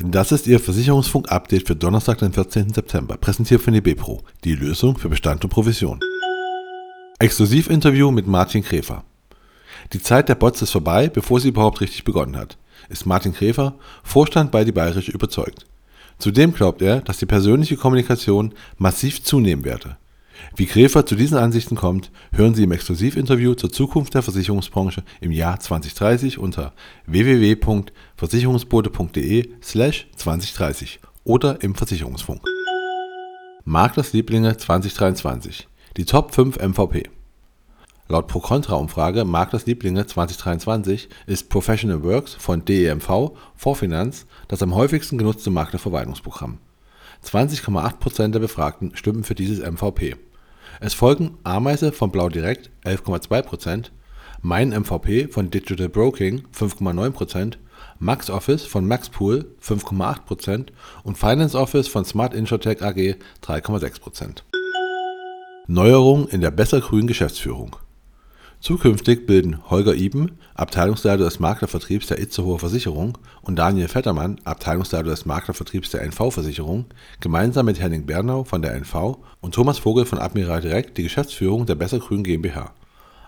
Das ist Ihr Versicherungsfunk-Update für Donnerstag, den 14. September, präsentiert von DB Pro, die Lösung für Bestand und Provision. Exklusivinterview mit Martin Kräfer. Die Zeit der Bots ist vorbei, bevor sie überhaupt richtig begonnen hat, ist Martin Kräfer, Vorstand bei Die Bayerische, überzeugt. Zudem glaubt er, dass die persönliche Kommunikation massiv zunehmen werde. Wie Kräfer zu diesen Ansichten kommt, hören Sie im Exklusivinterview zur Zukunft der Versicherungsbranche im Jahr 2030 unter www.versicherungsbote.de/2030 oder im Versicherungsfunk. Maklers Lieblinge 2023. Die Top 5 MVP. Laut Pro-Contra-Umfrage Maklers Lieblinge 2023 ist Professional Works von DEMV Vorfinanz das am häufigsten genutzte Maklerverwaltungsprogramm. 20,8% der Befragten stimmen für dieses MVP. Es folgen Ameise von Blau Direkt 11,2%, Mein MVP von Digital Broking 5,9%, Max Office von Maxpool 5,8% und Finance Office von Smart Insurtech AG 3,6%. Neuerung in der Besser-Grün Geschäftsführung. Zukünftig bilden Holger Iben, Abteilungsleiter des Maklervertriebs der Itzehoer Versicherung, und Daniel Vettermann, Abteilungsleiter des Maklervertriebs der NV-Versicherung, gemeinsam mit Henning Bernau von der NV und Thomas Vogel von Admiral Direkt die Geschäftsführung der Besser Grün GmbH.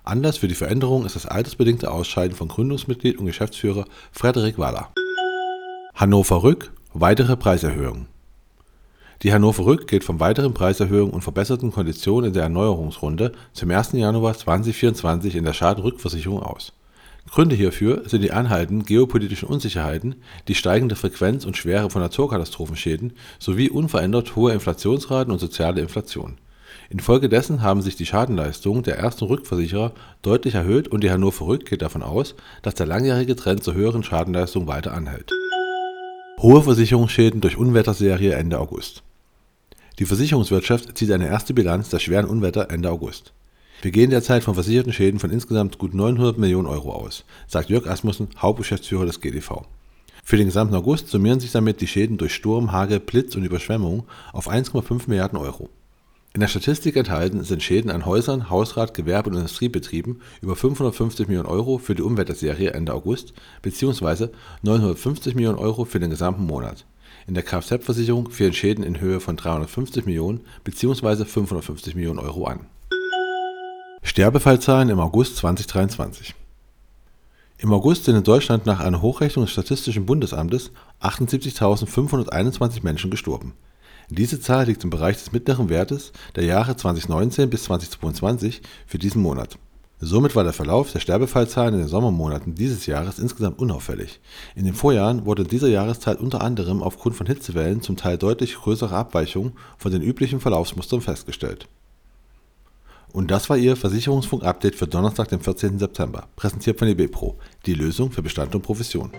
Anlass für die Veränderung ist das altersbedingte Ausscheiden von Gründungsmitglied und Geschäftsführer Frederik Waller. Hannover Rück – Weitere Preiserhöhungen Die Hannover Rück geht von weiteren Preiserhöhungen und verbesserten Konditionen in der Erneuerungsrunde zum 1. Januar 2024 in der Schadenrückversicherung aus. Gründe hierfür sind die anhaltenden geopolitischen Unsicherheiten, die steigende Frequenz und Schwere von Naturkatastrophenschäden sowie unverändert hohe Inflationsraten und soziale Inflation. Infolgedessen haben sich die Schadenleistungen der ersten Rückversicherer deutlich erhöht und die Hannover Rück geht davon aus, dass der langjährige Trend zur höheren Schadenleistung weiter anhält. Hohe Versicherungsschäden durch Unwetterserie Ende August. Die Versicherungswirtschaft zieht eine erste Bilanz der schweren Unwetter Ende August. Wir gehen derzeit von versicherten Schäden von insgesamt gut 900 Millionen Euro aus, sagt Jörg Asmussen, Hauptgeschäftsführer des GDV. Für den gesamten August summieren sich damit die Schäden durch Sturm, Hagel, Blitz und Überschwemmung auf 1,5 Milliarden Euro. In der Statistik enthalten sind Schäden an Häusern, Hausrat, Gewerbe und Industriebetrieben über 550 Millionen Euro für die Unwetterserie Ende August bzw. 950 Millionen Euro für den gesamten Monat. In der Kfz-Versicherung fehlen Schäden in Höhe von 350 Millionen bzw. 550 Millionen Euro an. Sterbefallzahlen im August 2023 Im August sind in Deutschland nach einer Hochrechnung des Statistischen Bundesamtes 78.521 Menschen gestorben. Diese Zahl liegt im Bereich des mittleren Wertes der Jahre 2019 bis 2022 für diesen Monat. Somit war der Verlauf der Sterbefallzahlen in den Sommermonaten dieses Jahres insgesamt unauffällig. In den Vorjahren wurde in dieser Jahreszeit unter anderem aufgrund von Hitzewellen zum Teil deutlich größere Abweichungen von den üblichen Verlaufsmustern festgestellt und das war Ihr Versicherungsfunk-Update für Donnerstag, den 14. September, präsentiert von DB Pro, die Lösung für Bestand und Provision.